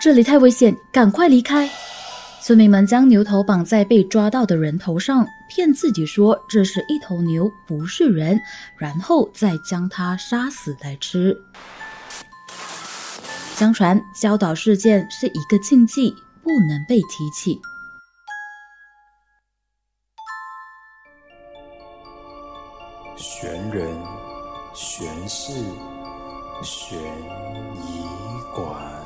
这里太危险，赶快离开！村民们将牛头绑在被抓到的人头上，骗自己说这是一头牛，不是人，然后再将它杀死来吃。相传教导事件是一个禁忌，不能被提起。玄人玄事悬疑馆。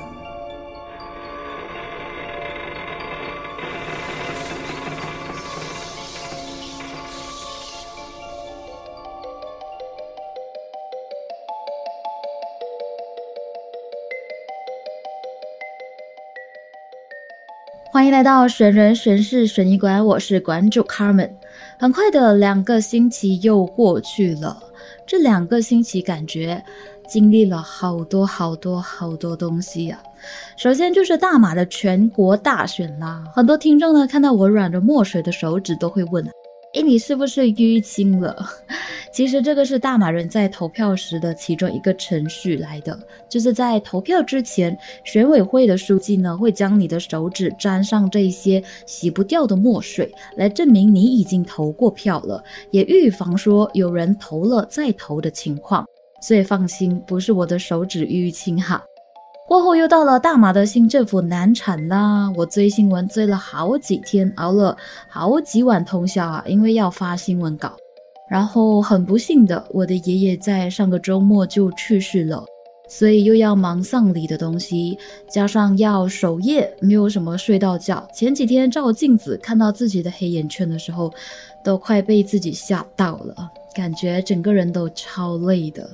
欢迎来到神人神事神医馆，我是馆主 Carmen。很快的两个星期又过去了，这两个星期感觉经历了好多好多好多东西呀。首先就是大马的全国大选啦，很多听众呢看到我染着墨水的手指都会问。哎，你是不是淤青了？其实这个是大马人在投票时的其中一个程序来的，就是在投票之前，选委会的书记呢会将你的手指沾上这些洗不掉的墨水，来证明你已经投过票了，也预防说有人投了再投的情况。所以放心，不是我的手指淤青哈。过后又到了大马的新政府难产啦！我追新闻追了好几天，熬了好几晚通宵啊，因为要发新闻稿。然后很不幸的，我的爷爷在上个周末就去世了，所以又要忙丧礼的东西，加上要守夜，没有什么睡到觉。前几天照镜子看到自己的黑眼圈的时候，都快被自己吓到了，感觉整个人都超累的。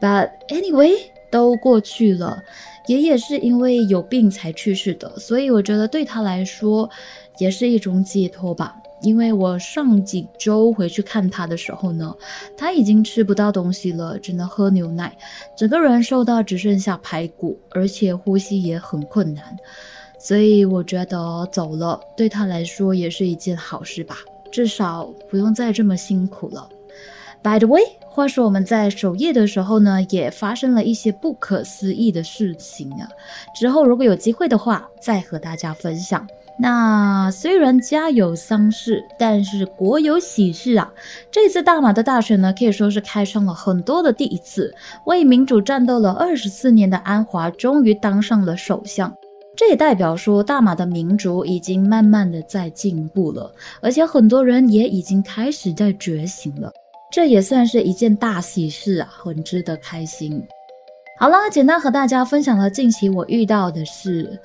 But anyway。都过去了，爷爷是因为有病才去世的，所以我觉得对他来说也是一种解脱吧。因为我上几周回去看他的时候呢，他已经吃不到东西了，只能喝牛奶，整个人瘦到只剩下排骨，而且呼吸也很困难。所以我觉得走了对他来说也是一件好事吧，至少不用再这么辛苦了。By the way，话说我们在守夜的时候呢，也发生了一些不可思议的事情啊。之后如果有机会的话，再和大家分享。那虽然家有丧事，但是国有喜事啊。这次大马的大选呢，可以说是开创了很多的第一次，为民主战斗了二十四年的安华终于当上了首相。这也代表说，大马的民主已经慢慢的在进步了，而且很多人也已经开始在觉醒了。这也算是一件大喜事啊，很值得开心。好了，简单和大家分享了近期我遇到的事，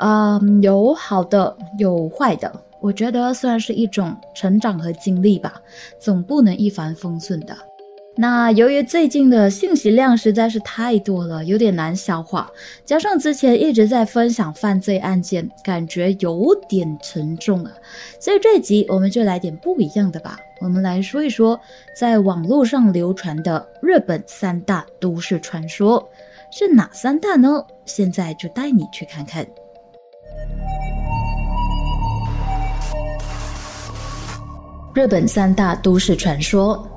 嗯，有好的，有坏的，我觉得算是一种成长和经历吧，总不能一帆风顺的。那由于最近的信息量实在是太多了，有点难消化，加上之前一直在分享犯罪案件，感觉有点沉重啊，所以这集我们就来点不一样的吧，我们来说一说在网络上流传的日本三大都市传说。是哪三大呢？现在就带你去看看日本三大都市传说。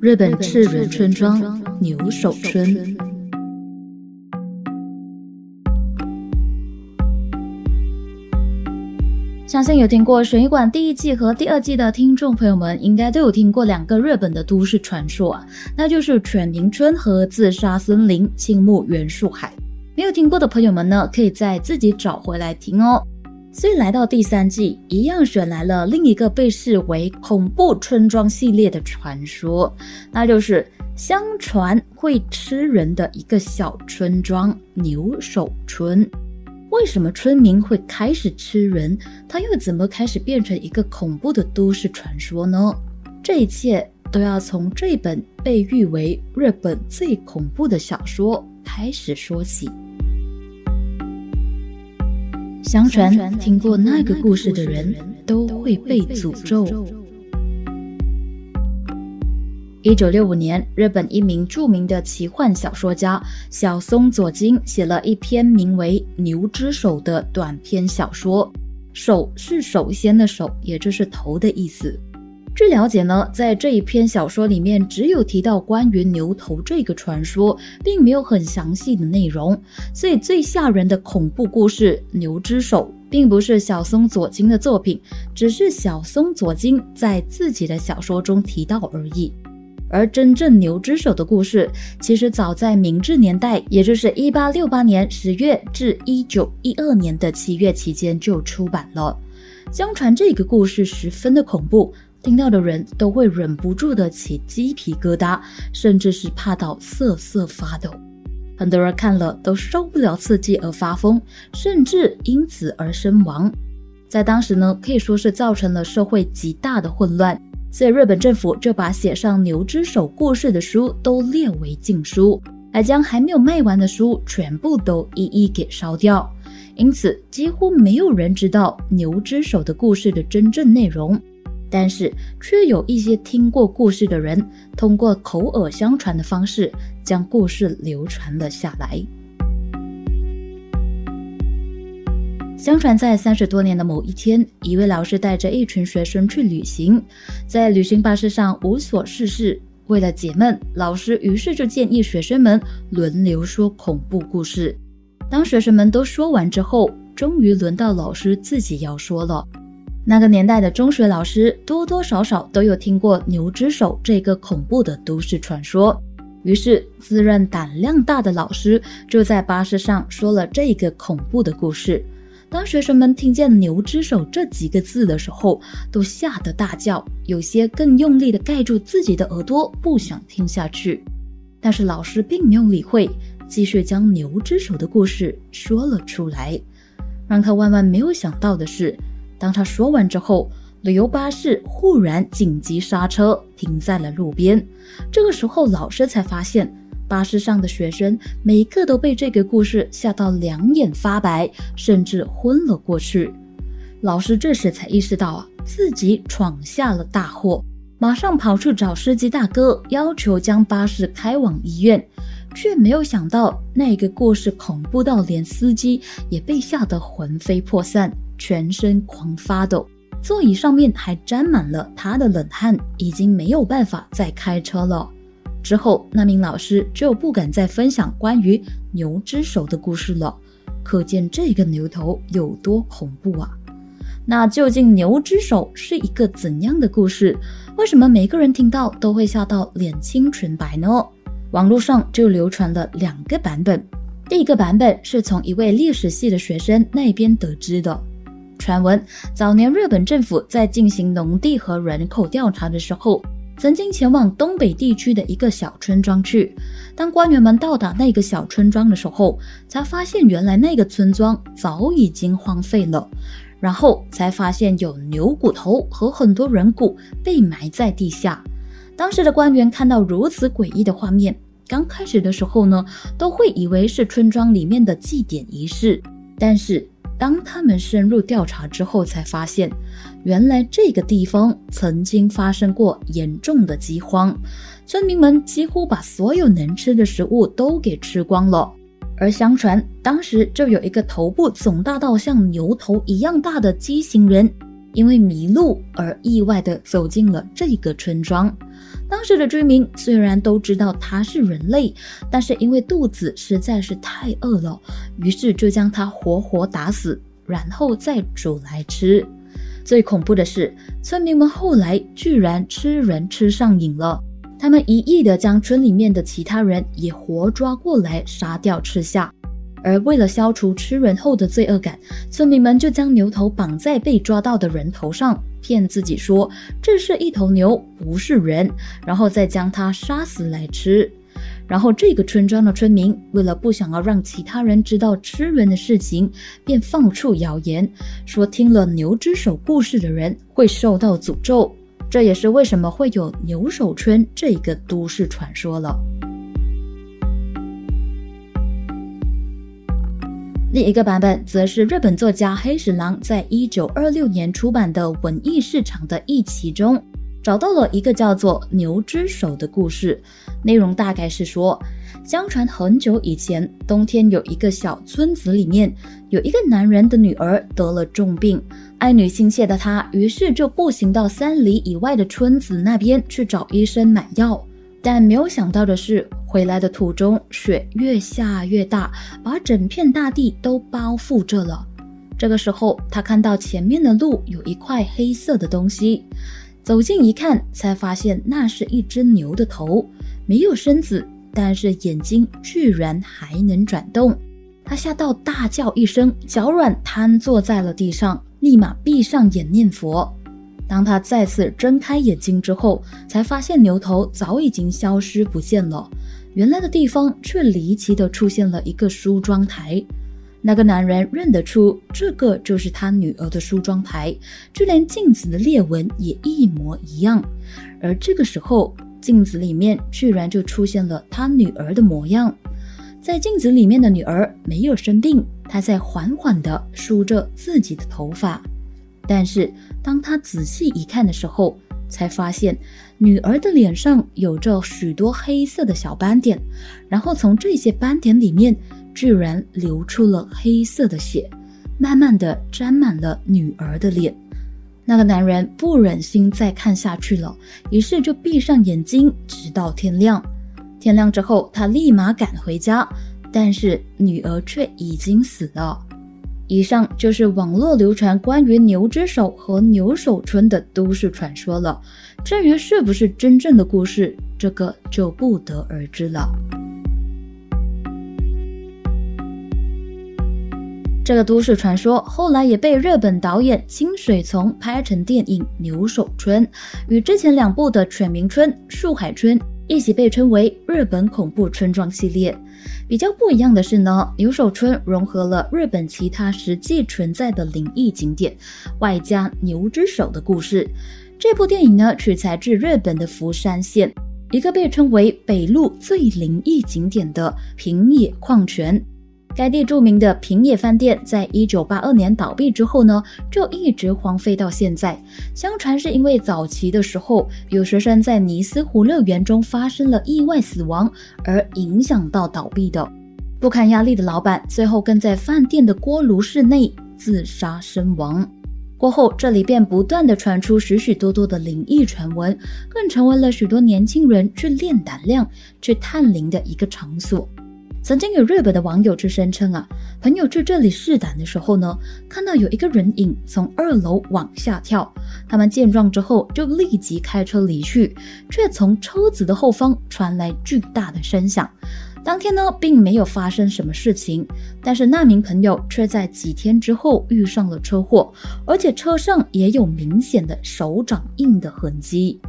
日本赤人村庄牛首村，信有听过《悬疑馆》第一季和第二季的听众朋友们，应该都有听过两个日本的都市传说啊，那就是犬鸣村和自杀森林青木原树海。没有听过的朋友们呢，可以再自己找回来听哦。所以来到第三季，一样选来了另一个被视为恐怖村庄系列的传说，那就是相传会吃人的一个小村庄牛首村。为什么村民会开始吃人？它又怎么开始变成一个恐怖的都市传说呢？这一切都要从这本被誉为日本最恐怖的小说开始说起。相传，听过那个故事的人都会被诅咒。一九六五年，日本一名著名的奇幻小说家小松左京写了一篇名为《牛之手》的短篇小说。手是首先的手，也就是头的意思。据了解呢，在这一篇小说里面，只有提到关于牛头这个传说，并没有很详细的内容。所以最吓人的恐怖故事《牛之手》，并不是小松左京的作品，只是小松左京在自己的小说中提到而已。而真正牛之手的故事，其实早在明治年代，也就是一八六八年十月至一九一二年的七月期间就出版了。相传这个故事十分的恐怖。听到的人都会忍不住的起鸡皮疙瘩，甚至是怕到瑟瑟发抖。很多人看了都受不了刺激而发疯，甚至因此而身亡。在当时呢，可以说是造成了社会极大的混乱，所以日本政府就把写上牛之手故事的书都列为禁书，还将还没有卖完的书全部都一一给烧掉。因此，几乎没有人知道牛之手的故事的真正内容。但是，却有一些听过故事的人，通过口耳相传的方式，将故事流传了下来。相传，在三十多年的某一天，一位老师带着一群学生去旅行，在旅行巴士上无所事事。为了解闷，老师于是就建议学生们轮流说恐怖故事。当学生们都说完之后，终于轮到老师自己要说了。那个年代的中学老师多多少少都有听过牛之手这个恐怖的都市传说，于是自认胆量大的老师就在巴士上说了这个恐怖的故事。当学生们听见“牛之手”这几个字的时候，都吓得大叫，有些更用力地盖住自己的耳朵，不想听下去。但是老师并没有理会，继续将牛之手的故事说了出来。让他万万没有想到的是。当他说完之后，旅游巴士忽然紧急刹车，停在了路边。这个时候，老师才发现，巴士上的学生每个都被这个故事吓到两眼发白，甚至昏了过去。老师这时才意识到啊，自己闯下了大祸，马上跑去找司机大哥，要求将巴士开往医院，却没有想到那个故事恐怖到连司机也被吓得魂飞魄散。全身狂发抖，座椅上面还沾满了他的冷汗，已经没有办法再开车了。之后，那名老师就不敢再分享关于牛之手的故事了。可见这个牛头有多恐怖啊！那究竟牛之手是一个怎样的故事？为什么每个人听到都会吓到脸青唇白呢？网络上就流传了两个版本。第一个版本是从一位历史系的学生那边得知的。传闻早年日本政府在进行农地和人口调查的时候，曾经前往东北地区的一个小村庄去。当官员们到达那个小村庄的时候，才发现原来那个村庄早已经荒废了，然后才发现有牛骨头和很多人骨被埋在地下。当时的官员看到如此诡异的画面，刚开始的时候呢，都会以为是村庄里面的祭典仪式，但是。当他们深入调查之后，才发现，原来这个地方曾经发生过严重的饥荒，村民们几乎把所有能吃的食物都给吃光了。而相传，当时就有一个头部肿大到像牛头一样大的畸形人，因为迷路而意外的走进了这个村庄。当时的居民虽然都知道他是人类，但是因为肚子实在是太饿了，于是就将他活活打死，然后再煮来吃。最恐怖的是，村民们后来居然吃人吃上瘾了，他们一意的将村里面的其他人也活抓过来杀掉吃下。而为了消除吃人后的罪恶感，村民们就将牛头绑在被抓到的人头上，骗自己说这是一头牛，不是人，然后再将它杀死来吃。然后这个村庄的村民为了不想要让其他人知道吃人的事情，便放出谣言，说听了牛之手故事的人会受到诅咒。这也是为什么会有牛首村这个都市传说了。另一个版本则是日本作家黑石郎在一九二六年出版的《文艺市场》的一期中，找到了一个叫做“牛之手”的故事。内容大概是说，相传很久以前，冬天有一个小村子里面有一个男人的女儿得了重病，爱女心切的他，于是就步行到三里以外的村子那边去找医生买药。但没有想到的是，回来的途中雪越下越大，把整片大地都包覆着了。这个时候，他看到前面的路有一块黑色的东西，走近一看，才发现那是一只牛的头，没有身子。但是眼睛居然还能转动，他吓到大叫一声，脚软瘫坐在了地上，立马闭上眼念佛。当他再次睁开眼睛之后，才发现牛头早已经消失不见了，原来的地方却离奇的出现了一个梳妆台。那个男人认得出这个就是他女儿的梳妆台，就连镜子的裂纹也一模一样。而这个时候。镜子里面居然就出现了他女儿的模样，在镜子里面的女儿没有生病，她在缓缓地梳着自己的头发。但是当他仔细一看的时候，才发现女儿的脸上有着许多黑色的小斑点，然后从这些斑点里面居然流出了黑色的血，慢慢的沾满了女儿的脸。那个男人不忍心再看下去了，于是就闭上眼睛，直到天亮。天亮之后，他立马赶回家，但是女儿却已经死了。以上就是网络流传关于牛之手和牛手村的都市传说了。至于是不是真正的故事，这个就不得而知了。这个都市传说后来也被日本导演清水从拍成电影《牛首村》，与之前两部的《犬鸣村》《树海村》一起被称为日本恐怖村庄系列。比较不一样的是呢，《牛首村》融合了日本其他实际存在的灵异景点，外加牛之手的故事。这部电影呢，取材自日本的福山县一个被称为北陆最灵异景点的平野矿泉。该地著名的平野饭店，在一九八二年倒闭之后呢，就一直荒废到现在。相传是因为早期的时候，有学生在尼斯湖乐园中发生了意外死亡，而影响到倒闭的。不堪压力的老板，最后更在饭店的锅炉室内自杀身亡。过后，这里便不断的传出许许多多的灵异传闻，更成为了许多年轻人去练胆量、去探灵的一个场所。曾经有日本的网友就声称啊，朋友去这里试胆的时候呢，看到有一个人影从二楼往下跳，他们见状之后就立即开车离去，却从车子的后方传来巨大的声响。当天呢，并没有发生什么事情，但是那名朋友却在几天之后遇上了车祸，而且车上也有明显的手掌印的痕迹。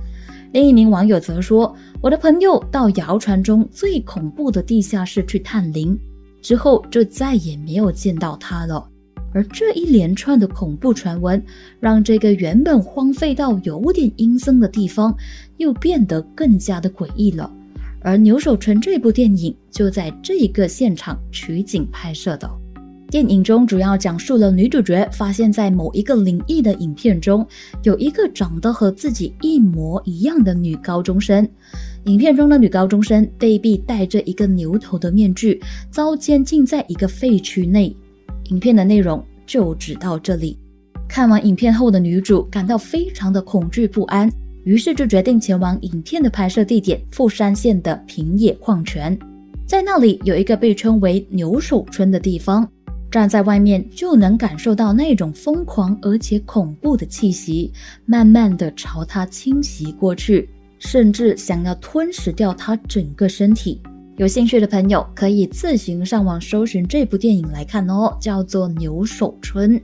另一名网友则说：“我的朋友到谣传中最恐怖的地下室去探灵，之后就再也没有见到他了。”而这一连串的恐怖传闻，让这个原本荒废到有点阴森的地方，又变得更加的诡异了。而《牛首村》这部电影就在这一个现场取景拍摄的。电影中主要讲述了女主角发现，在某一个灵异的影片中，有一个长得和自己一模一样的女高中生。影片中的女高中生被逼戴着一个牛头的面具，遭监禁在一个废墟内。影片的内容就只到这里。看完影片后的女主感到非常的恐惧不安，于是就决定前往影片的拍摄地点富山县的平野矿泉，在那里有一个被称为牛首村的地方。站在外面就能感受到那种疯狂而且恐怖的气息，慢慢的朝他侵袭过去，甚至想要吞噬掉他整个身体。有兴趣的朋友可以自行上网搜寻这部电影来看哦，叫做《牛首村》。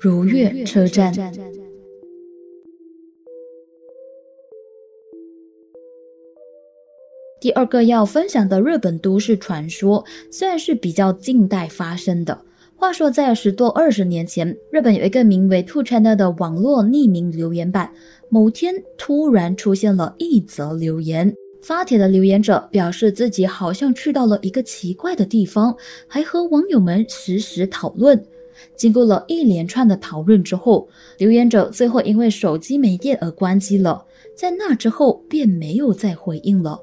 如月车站。第二个要分享的日本都市传说，虽然是比较近代发生的。话说，在十多二十年前，日本有一个名为 Two China 的网络匿名留言板，某天突然出现了一则留言。发帖的留言者表示自己好像去到了一个奇怪的地方，还和网友们实时讨论。经过了一连串的讨论之后，留言者最后因为手机没电而关机了，在那之后便没有再回应了。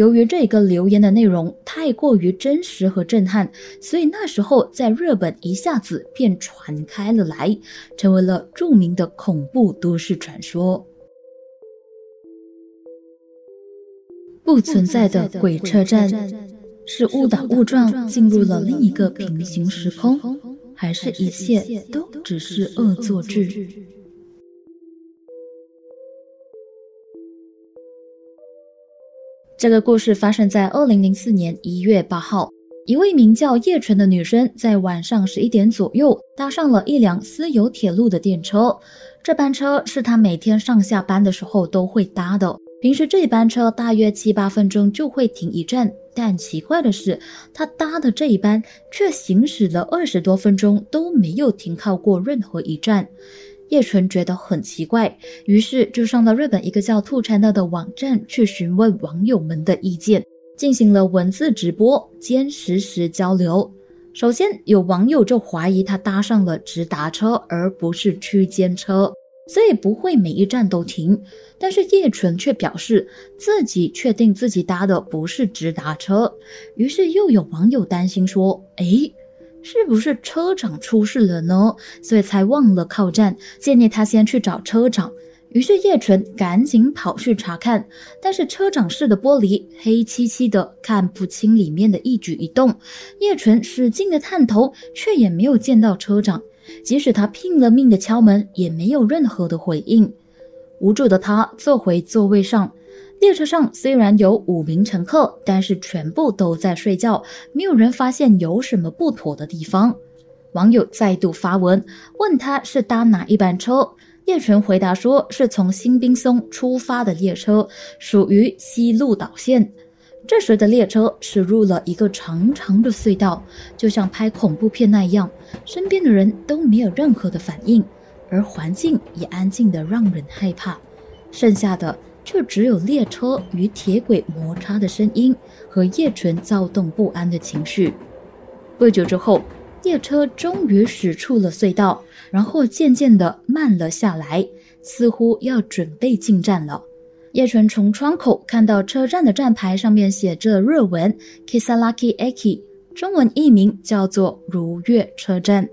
由于这个留言的内容太过于真实和震撼，所以那时候在日本一下子便传开了来，成为了著名的恐怖都市传说。不存在的鬼车站，是误打误撞进入了另一个平行时空，还是一切都只是恶作剧？这个故事发生在二零零四年一月八号，一位名叫叶纯的女生在晚上十一点左右搭上了一辆私有铁路的电车。这班车是她每天上下班的时候都会搭的。平时这班车大约七八分钟就会停一站，但奇怪的是，她搭的这一班却行驶了二十多分钟都没有停靠过任何一站。叶纯觉得很奇怪，于是就上到日本一个叫“兔餐的网站去询问网友们的意见，进行了文字直播兼实时交流。首先，有网友就怀疑他搭上了直达车而不是区间车，所以不会每一站都停。但是叶纯却表示自己确定自己搭的不是直达车。于是又有网友担心说：“诶。”是不是车长出事了呢？所以才忘了靠站，建议他先去找车长。于是叶纯赶紧跑去查看，但是车长室的玻璃黑漆漆的，看不清里面的一举一动。叶纯使劲的探头，却也没有见到车长。即使他拼了命的敲门，也没有任何的回应。无助的他坐回座位上。列车上虽然有五名乘客，但是全部都在睡觉，没有人发现有什么不妥的地方。网友再度发文问他是搭哪一班车，叶纯回答说是从新兵松出发的列车，属于西路岛线。这时的列车驶入了一个长长的隧道，就像拍恐怖片那样，身边的人都没有任何的反应，而环境也安静的让人害怕。剩下的。却只有列车与铁轨摩擦的声音和叶纯躁动不安的情绪。不久之后，列车终于驶出了隧道，然后渐渐地慢了下来，似乎要准备进站了。叶纯从窗口看到车站的站牌上面写着日文 “Kisaraki Eki”，中文译名叫做“如月车站”，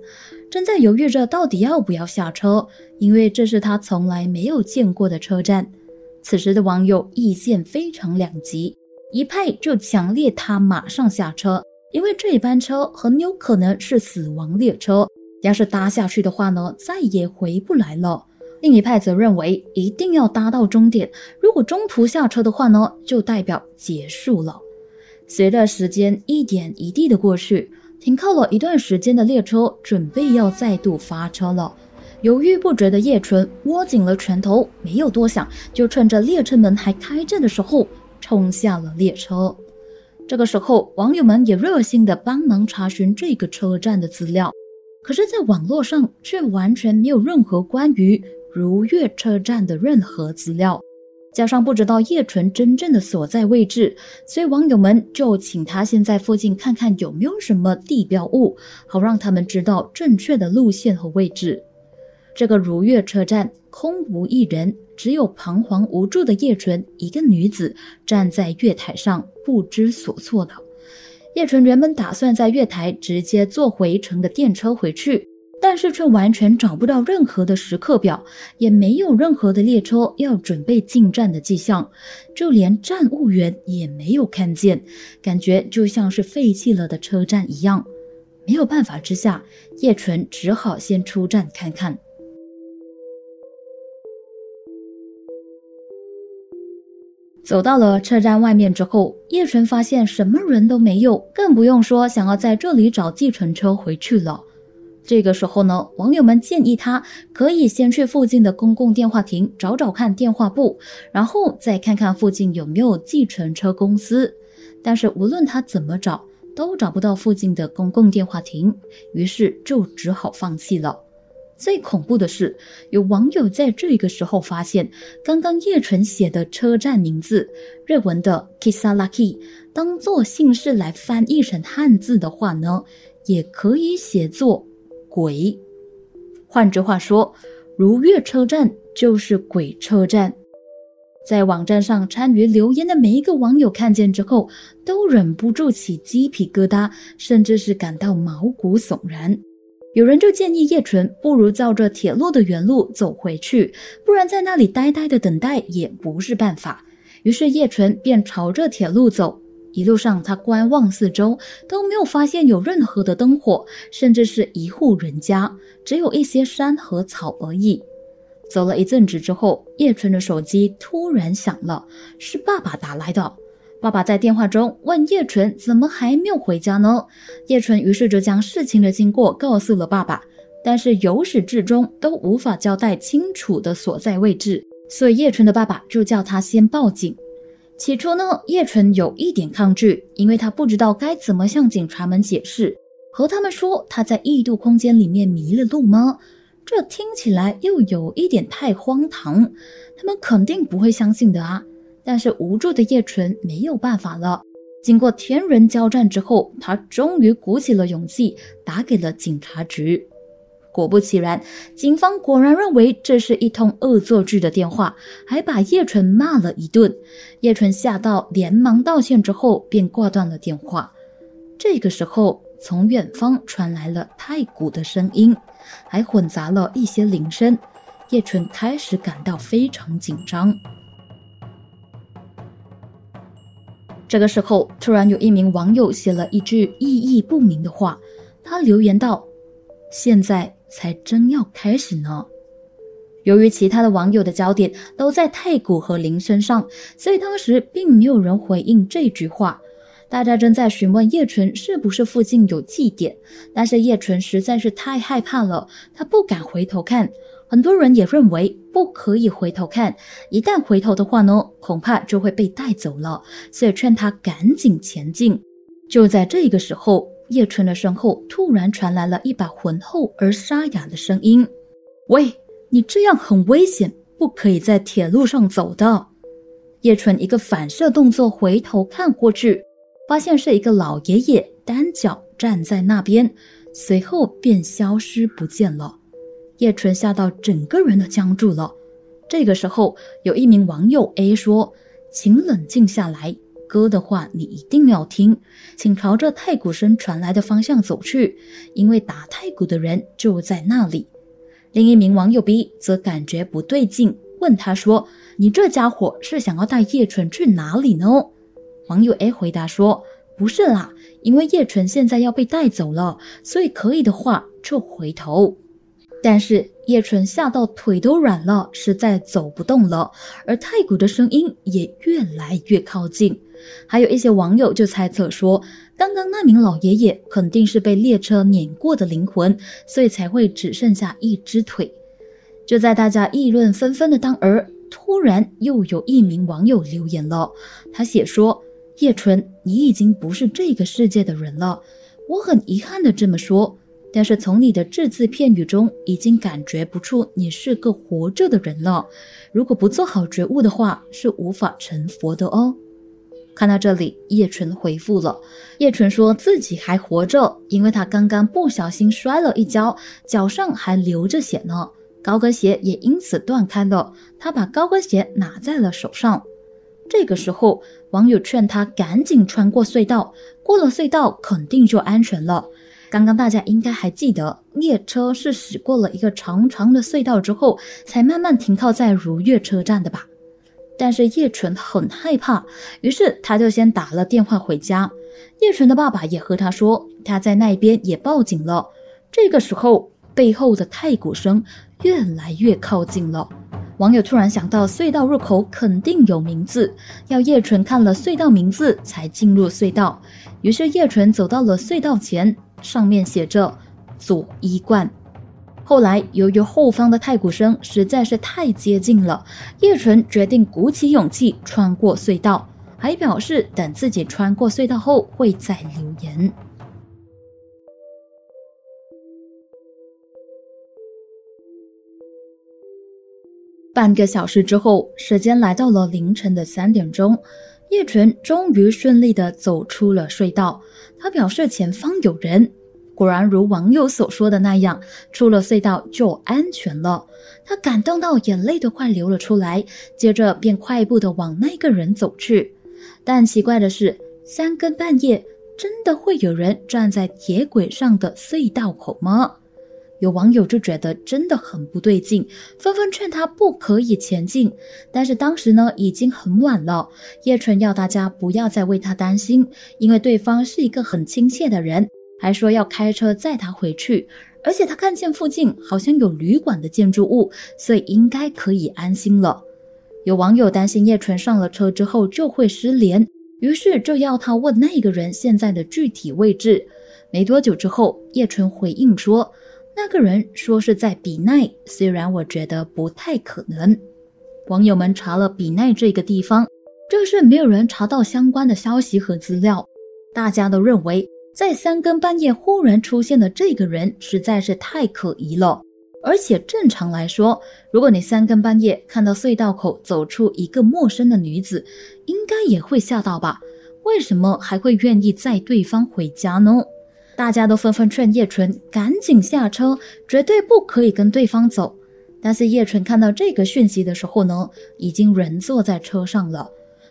正在犹豫着到底要不要下车，因为这是他从来没有见过的车站。此时的网友意见非常两极，一派就强烈他马上下车，因为这一班车很有可能是死亡列车，要是搭下去的话呢，再也回不来了。另一派则认为一定要搭到终点，如果中途下车的话呢，就代表结束了。随着时间一点一滴的过去，停靠了一段时间的列车准备要再度发车了。犹豫不决的叶纯握紧了拳头，没有多想，就趁着列车门还开着的时候冲下了列车。这个时候，网友们也热心的帮忙查询这个车站的资料，可是，在网络上却完全没有任何关于如月车站的任何资料，加上不知道叶纯真正的所在位置，所以网友们就请他先在附近看看有没有什么地标物，好让他们知道正确的路线和位置。这个如月车站空无一人，只有彷徨无助的叶纯一个女子站在月台上，不知所措的。叶纯原本打算在月台直接坐回程的电车回去，但是却完全找不到任何的时刻表，也没有任何的列车要准备进站的迹象，就连站务员也没有看见，感觉就像是废弃了的车站一样。没有办法之下，叶纯只好先出站看看。走到了车站外面之后，叶纯发现什么人都没有，更不用说想要在这里找计程车回去了。这个时候呢，网友们建议他可以先去附近的公共电话亭找找看电话簿，然后再看看附近有没有计程车公司。但是无论他怎么找，都找不到附近的公共电话亭，于是就只好放弃了。最恐怖的是，有网友在这个时候发现，刚刚叶纯写的车站名字日文的 Kisaraki，当做姓氏来翻译成汉字的话呢，也可以写作“鬼。换句话说，如月车站就是鬼车站。在网站上参与留言的每一个网友看见之后，都忍不住起鸡皮疙瘩，甚至是感到毛骨悚然。有人就建议叶纯，不如照着铁路的原路走回去，不然在那里呆呆的等待也不是办法。于是叶纯便朝着铁路走，一路上他观望四周，都没有发现有任何的灯火，甚至是一户人家，只有一些山和草而已。走了一阵子之后，叶纯的手机突然响了，是爸爸打来的。爸爸在电话中问叶纯怎么还没有回家呢？叶纯于是就将事情的经过告诉了爸爸，但是由始至终都无法交代清楚的所在位置，所以叶纯的爸爸就叫他先报警。起初呢，叶纯有一点抗拒，因为他不知道该怎么向警察们解释，和他们说他在异度空间里面迷了路吗？这听起来又有一点太荒唐，他们肯定不会相信的啊！但是无助的叶纯没有办法了。经过天人交战之后，他终于鼓起了勇气，打给了警察局。果不其然，警方果然认为这是一通恶作剧的电话，还把叶纯骂了一顿。叶纯吓到，连忙道歉之后便挂断了电话。这个时候，从远方传来了太鼓的声音。还混杂了一些铃声，叶纯开始感到非常紧张。这个时候，突然有一名网友写了一句意义不明的话，他留言道：“现在才真要开始呢。”由于其他的网友的焦点都在太古和铃身上，所以当时并没有人回应这句话。大家正在询问叶纯是不是附近有祭典，但是叶纯实在是太害怕了，他不敢回头看。很多人也认为不可以回头看，一旦回头的话呢，恐怕就会被带走了，所以劝他赶紧前进。就在这个时候，叶春的身后突然传来了一把浑厚而沙哑的声音：“喂，你这样很危险，不可以在铁路上走的。”叶春一个反射动作，回头看过去。发现是一个老爷爷单脚站在那边，随后便消失不见了。叶纯吓到整个人都僵住了。这个时候，有一名网友 A 说：“请冷静下来，哥的话你一定要听，请朝着太鼓声传来的方向走去，因为打太鼓的人就在那里。”另一名网友 B 则感觉不对劲，问他说：“你这家伙是想要带叶纯去哪里呢？”网友 A 回答说：“不是啦，因为叶纯现在要被带走了，所以可以的话就回头。但是叶纯吓到腿都软了，实在走不动了，而太古的声音也越来越靠近。还有一些网友就猜测说，刚刚那名老爷爷肯定是被列车碾过的灵魂，所以才会只剩下一只腿。就在大家议论纷纷的当儿，突然又有一名网友留言了，他写说。”叶纯，你已经不是这个世界的人了。我很遗憾的这么说，但是从你的只字片语中，已经感觉不出你是个活着的人了。如果不做好觉悟的话，是无法成佛的哦。看到这里，叶纯回复了。叶纯说自己还活着，因为他刚刚不小心摔了一跤，脚上还流着血呢，高跟鞋也因此断开了。他把高跟鞋拿在了手上。这个时候，网友劝他赶紧穿过隧道，过了隧道肯定就安全了。刚刚大家应该还记得，列车是驶过了一个长长的隧道之后，才慢慢停靠在如月车站的吧？但是叶纯很害怕，于是他就先打了电话回家。叶纯的爸爸也和他说，他在那边也报警了。这个时候，背后的太鼓声越来越靠近了。网友突然想到，隧道入口肯定有名字，要叶纯看了隧道名字才进入隧道。于是叶纯走到了隧道前，上面写着“左一冠”。后来由于后方的太鼓声实在是太接近了，叶纯决定鼓起勇气穿过隧道，还表示等自己穿过隧道后会再留言。半个小时之后，时间来到了凌晨的三点钟，叶纯终于顺利的走出了隧道。他表示前方有人，果然如网友所说的那样，出了隧道就安全了。他感动到眼泪都快流了出来，接着便快步的往那个人走去。但奇怪的是，三更半夜真的会有人站在铁轨上的隧道口吗？有网友就觉得真的很不对劲，纷纷劝他不可以前进。但是当时呢已经很晚了，叶纯要大家不要再为他担心，因为对方是一个很亲切的人，还说要开车载他回去。而且他看见附近好像有旅馆的建筑物，所以应该可以安心了。有网友担心叶纯上了车之后就会失联，于是就要他问那个人现在的具体位置。没多久之后，叶纯回应说。那个人说是在比奈，虽然我觉得不太可能。网友们查了比奈这个地方，就是没有人查到相关的消息和资料。大家都认为，在三更半夜忽然出现的这个人实在是太可疑了。而且正常来说，如果你三更半夜看到隧道口走出一个陌生的女子，应该也会吓到吧？为什么还会愿意载对方回家呢？大家都纷纷劝叶纯赶紧下车，绝对不可以跟对方走。但是叶纯看到这个讯息的时候呢，已经人坐在车上了。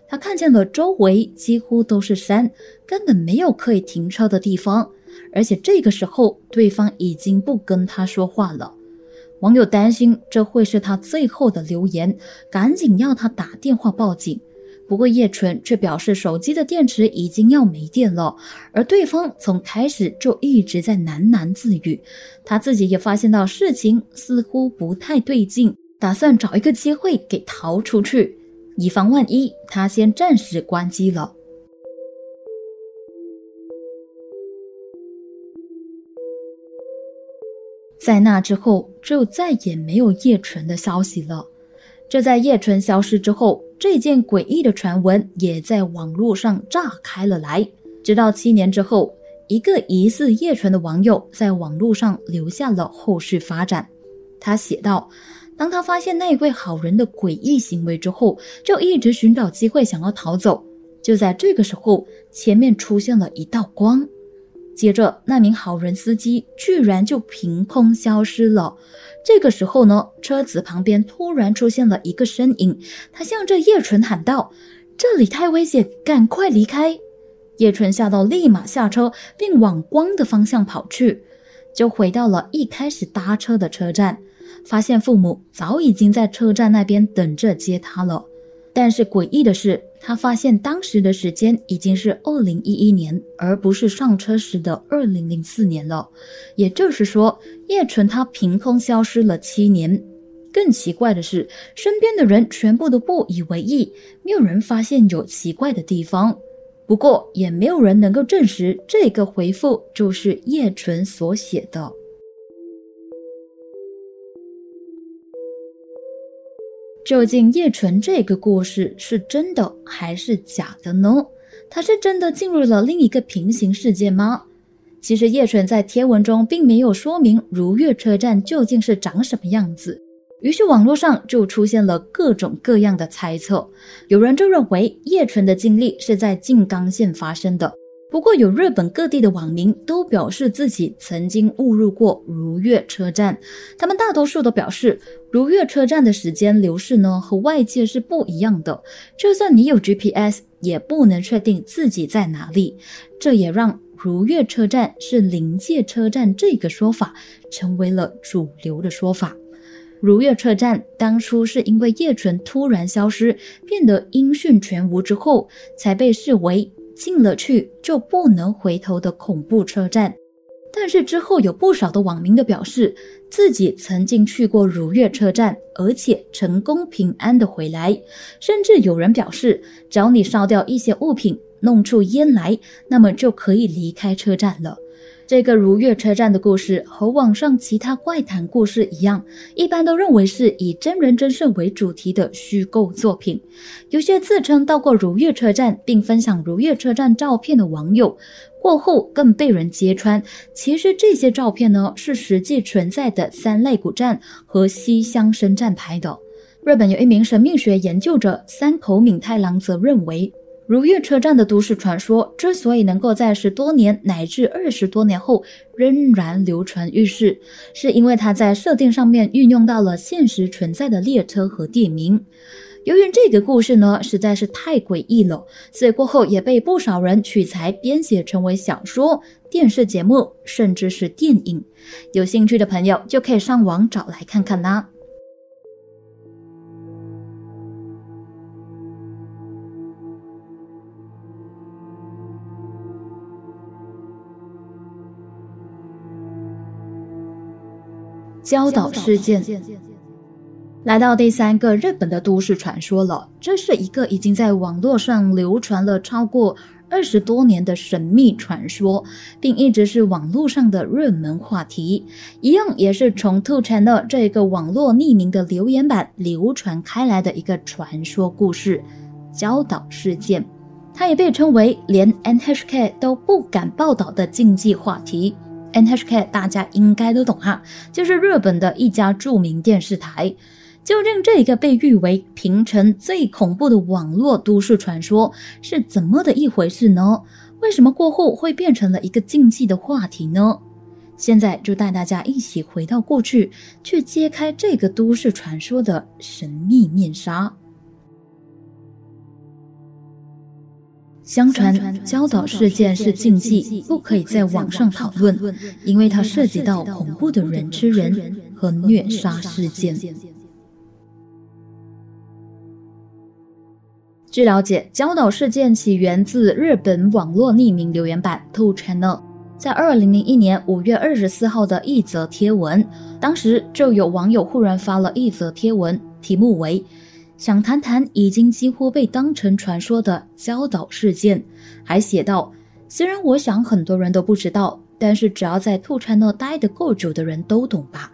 他看见了周围几乎都是山，根本没有可以停车的地方。而且这个时候，对方已经不跟他说话了。网友担心这会是他最后的留言，赶紧要他打电话报警。不过叶纯却表示，手机的电池已经要没电了，而对方从开始就一直在喃喃自语。他自己也发现到事情似乎不太对劲，打算找一个机会给逃出去，以防万一。他先暂时关机了。在那之后，就再也没有叶纯的消息了。这在叶纯消失之后。这件诡异的传闻也在网络上炸开了来。直到七年之后，一个疑似叶纯的网友在网络上留下了后续发展。他写道：“当他发现那位好人的诡异行为之后，就一直寻找机会想要逃走。就在这个时候，前面出现了一道光。”接着，那名好人司机居然就凭空消失了。这个时候呢，车子旁边突然出现了一个身影，他向着叶纯喊道：“这里太危险，赶快离开！”叶纯吓到，立马下车，并往光的方向跑去，就回到了一开始搭车的车站，发现父母早已经在车站那边等着接他了。但是诡异的是，他发现当时的时间已经是二零一一年，而不是上车时的二零零四年了。也就是说，叶纯他凭空消失了七年。更奇怪的是，身边的人全部都不以为意，没有人发现有奇怪的地方。不过，也没有人能够证实这个回复就是叶纯所写的。究竟叶纯这个故事是真的还是假的呢？他是真的进入了另一个平行世界吗？其实叶纯在贴文中并没有说明如月车站究竟是长什么样子，于是网络上就出现了各种各样的猜测。有人就认为叶纯的经历是在静冈县发生的。不过，有日本各地的网民都表示自己曾经误入过如月车站。他们大多数都表示，如月车站的时间流逝呢和外界是不一样的。就算你有 GPS，也不能确定自己在哪里。这也让如月车站是临界车站这个说法成为了主流的说法。如月车站当初是因为叶纯突然消失，变得音讯全无之后，才被视为。进了去就不能回头的恐怖车站，但是之后有不少的网民的表示，自己曾经去过如月车站，而且成功平安的回来，甚至有人表示，只要你烧掉一些物品，弄出烟来，那么就可以离开车站了。这个如月车站的故事和网上其他怪谈故事一样，一般都认为是以真人真事为主题的虚构作品。有些自称到过如月车站并分享如月车站照片的网友，过后更被人揭穿，其实这些照片呢是实际存在的三肋骨站和西乡生站拍的。日本有一名神秘学研究者三口敏太郎则认为。如月车站的都市传说之所以能够在十多年乃至二十多年后仍然流传于世，是因为它在设定上面运用到了现实存在的列车和地名。由于这个故事呢实在是太诡异了，所以过后也被不少人取材编写成为小说、电视节目，甚至是电影。有兴趣的朋友就可以上网找来看看啦。礁岛事件，来到第三个日本的都市传说了。这是一个已经在网络上流传了超过二十多年的神秘传说，并一直是网络上的热门话题。一样也是从 Two Channel 这个网络匿名的留言板流传开来的一个传说故事——礁岛事件。它也被称为连 NHK 都不敢报道的禁忌话题。NHK 大家应该都懂哈，就是日本的一家著名电视台。究竟这个被誉为平成最恐怖的网络都市传说是怎么的一回事呢？为什么过后会变成了一个禁忌的话题呢？现在就带大家一起回到过去，去揭开这个都市传说的神秘面纱。相传礁岛事件是禁忌，不可以在网上讨论，因为它涉及到恐怖的人吃人和虐杀事件。据了解，礁岛事件起源自日本网络匿名留言板 Two Channel，在二零零一年五月二十四号的一则贴文，当时就有网友忽然发了一则贴文，题目为。想谈谈已经几乎被当成传说的礁岛事件，还写道：虽然我想很多人都不知道，但是只要在兔川那待得够久的人都懂吧。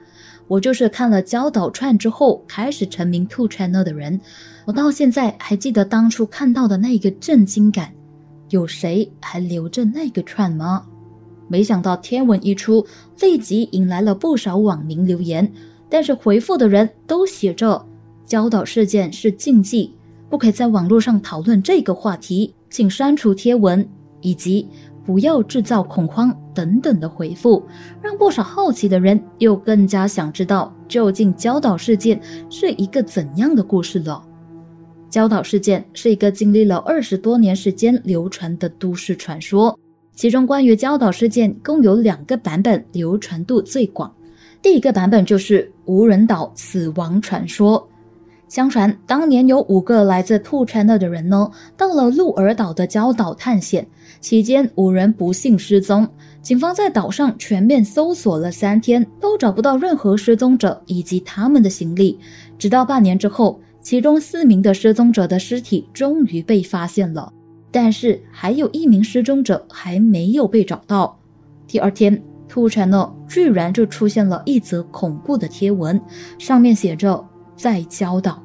我就是看了礁岛串之后开始沉迷兔川那的人，我到现在还记得当初看到的那个震惊感。有谁还留着那个串吗？没想到天文一出，立即引来了不少网民留言，但是回复的人都写着。礁岛事件是禁忌，不可以在网络上讨论这个话题，请删除贴文，以及不要制造恐慌等等的回复，让不少好奇的人又更加想知道究竟礁岛事件是一个怎样的故事了。礁岛事件是一个经历了二十多年时间流传的都市传说，其中关于礁岛事件共有两个版本流传度最广，第一个版本就是无人岛死亡传说。相传，当年有五个来自兔川的的人呢，到了鹿儿岛的礁岛探险，期间五人不幸失踪。警方在岛上全面搜索了三天，都找不到任何失踪者以及他们的行李。直到半年之后，其中四名的失踪者的尸体终于被发现了，但是还有一名失踪者还没有被找到。第二天，兔川呢居然就出现了一则恐怖的贴文，上面写着。在礁岛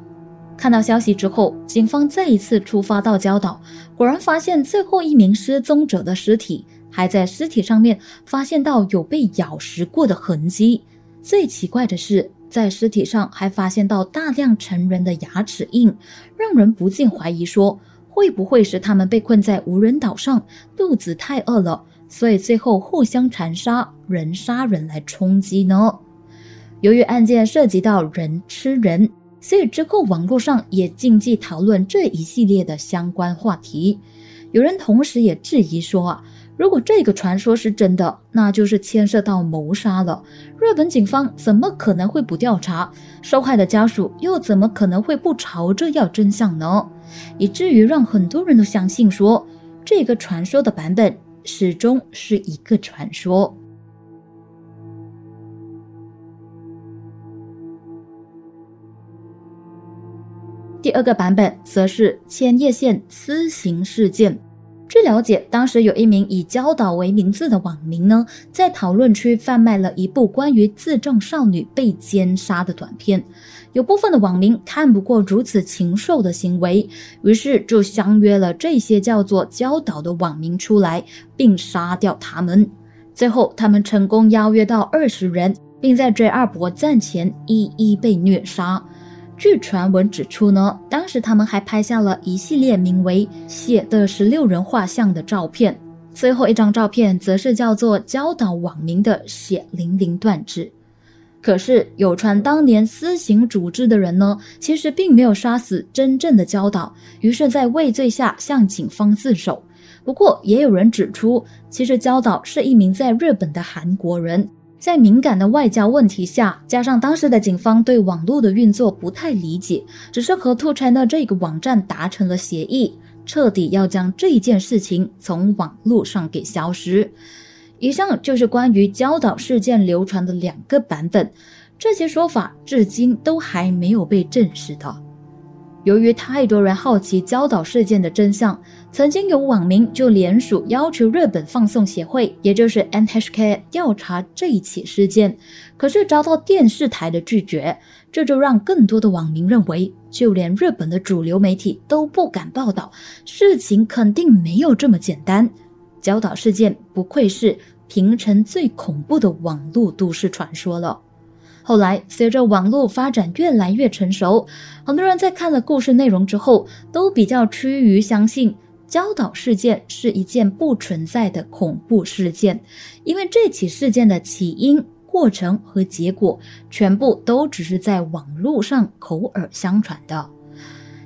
看到消息之后，警方再一次出发到礁岛，果然发现最后一名失踪者的尸体，还在尸体上面发现到有被咬食过的痕迹。最奇怪的是，在尸体上还发现到大量成人的牙齿印，让人不禁怀疑说，会不会是他们被困在无人岛上，肚子太饿了，所以最后互相残杀，人杀人来充饥呢？由于案件涉及到人吃人，所以之后网络上也禁忌讨论这一系列的相关话题。有人同时也质疑说啊，如果这个传说是真的，那就是牵涉到谋杀了。日本警方怎么可能会不调查？受害的家属又怎么可能会不朝着要真相呢？以至于让很多人都相信说，这个传说的版本始终是一个传说。第二个版本则是千叶县私刑事件。据了解，当时有一名以焦岛为名字的网民呢，在讨论区贩卖了一部关于自证少女被奸杀的短片。有部分的网民看不过如此禽兽的行为，于是就相约了这些叫做焦岛的网民出来，并杀掉他们。最后，他们成功邀约到二十人，并在 J 二博站前一一被虐杀。据传闻指出呢，当时他们还拍下了一系列名为“血的十六人画像”的照片。最后一张照片则是叫做“教导网民的血淋淋断肢”。可是有传当年私刑组织的人呢，其实并没有杀死真正的教导，于是，在畏罪下向警方自首。不过，也有人指出，其实教导是一名在日本的韩国人。在敏感的外交问题下，加上当时的警方对网络的运作不太理解，只是和 Two China 这个网站达成了协议，彻底要将这一件事情从网络上给消失。以上就是关于焦岛事件流传的两个版本，这些说法至今都还没有被证实的。由于太多人好奇焦岛事件的真相。曾经有网民就联署要求日本放送协会，也就是 NHK 调查这一起事件，可是遭到电视台的拒绝，这就让更多的网民认为，就连日本的主流媒体都不敢报道，事情肯定没有这么简单。焦岛事件不愧是平城最恐怖的网络都市传说了。后来，随着网络发展越来越成熟，很多人在看了故事内容之后，都比较趋于相信。焦岛事件是一件不存在的恐怖事件，因为这起事件的起因、过程和结果全部都只是在网络上口耳相传的。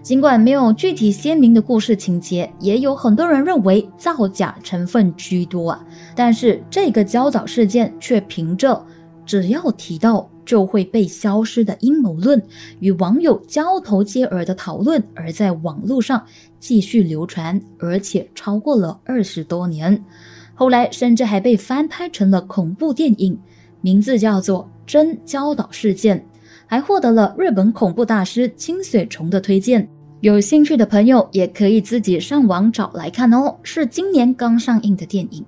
尽管没有具体鲜明的故事情节，也有很多人认为造假成分居多啊。但是这个焦岛事件却凭着只要提到。就会被消失的阴谋论与网友交头接耳的讨论，而在网络上继续流传，而且超过了二十多年。后来甚至还被翻拍成了恐怖电影，名字叫做《真焦岛事件》，还获得了日本恐怖大师清水崇的推荐。有兴趣的朋友也可以自己上网找来看哦，是今年刚上映的电影。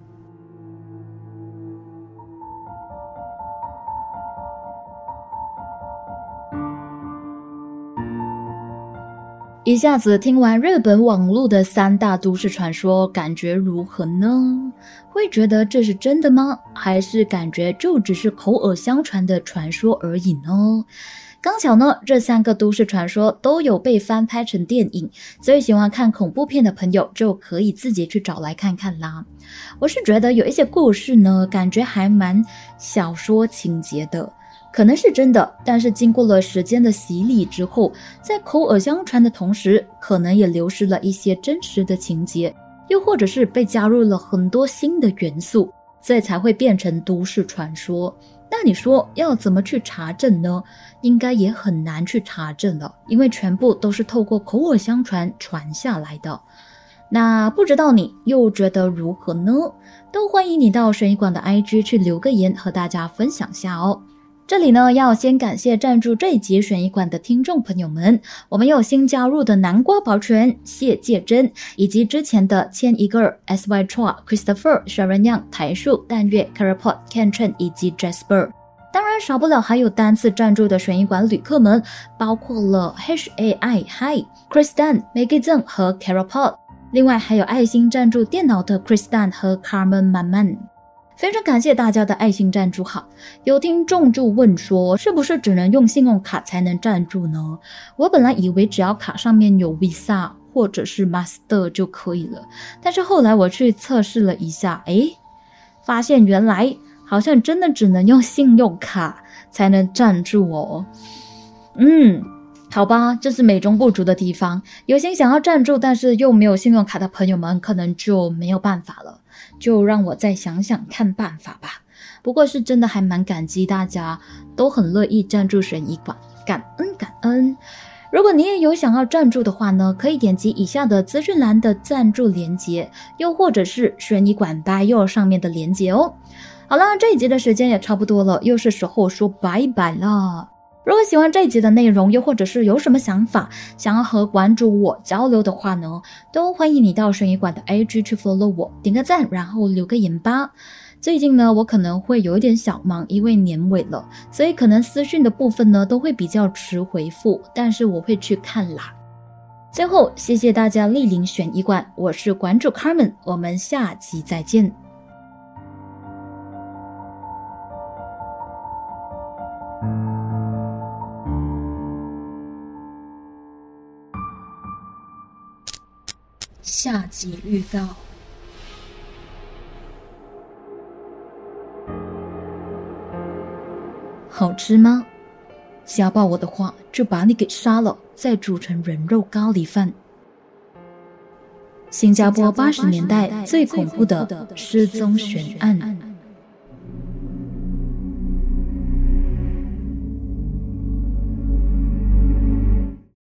一下子听完日本网络的三大都市传说，感觉如何呢？会觉得这是真的吗？还是感觉就只是口耳相传的传说而已呢？刚巧呢，这三个都市传说都有被翻拍成电影，所以喜欢看恐怖片的朋友就可以自己去找来看看啦。我是觉得有一些故事呢，感觉还蛮小说情节的。可能是真的，但是经过了时间的洗礼之后，在口耳相传的同时，可能也流失了一些真实的情节，又或者是被加入了很多新的元素，所以才会变成都市传说。那你说要怎么去查证呢？应该也很难去查证了，因为全部都是透过口耳相传传下来的。那不知道你又觉得如何呢？都欢迎你到悬疑馆的 IG 去留个言，和大家分享下哦。这里呢，要先感谢赞助这一集悬疑馆的听众朋友们，我们有新加入的南瓜保全谢介珍，以及之前的千一个 S Y Chua Christopher 小人样台树淡月 Carapod Ken Chen 以及 Jasper。当然，少不了还有单次赞助的悬疑馆旅客们，包括了 H A I Hi、christan、Maggie z e n 和 Carapod，另外还有爱心赞助电脑的 christan 和 Carmen Manman。非常感谢大家的爱心赞助哈！有听众就问说，是不是只能用信用卡才能赞助呢？我本来以为只要卡上面有 Visa 或者是 Master 就可以了，但是后来我去测试了一下，诶，发现原来好像真的只能用信用卡才能赞助哦。嗯，好吧，这是美中不足的地方。有心想要赞助，但是又没有信用卡的朋友们，可能就没有办法了。就让我再想想看办法吧。不过是真的还蛮感激大家都很乐意赞助悬疑馆，感恩感恩。如果你也有想要赞助的话呢，可以点击以下的资讯栏的赞助链接，又或者是悬疑馆 bio 上面的链接哦。好了，这一集的时间也差不多了，又是时候说拜拜了。如果喜欢这一集的内容，又或者是有什么想法想要和馆主我交流的话呢，都欢迎你到悬疑馆的 IG 去 follow 我，点个赞，然后留个言吧。最近呢，我可能会有一点小忙，因为年尾了，所以可能私讯的部分呢都会比较迟回复，但是我会去看啦。最后，谢谢大家莅临悬疑馆，我是馆主 Carmen，我们下集再见。下集预告。好吃吗？家暴我的话，就把你给杀了，再煮成人肉咖喱饭。新加坡八十年代最恐怖的失踪悬案。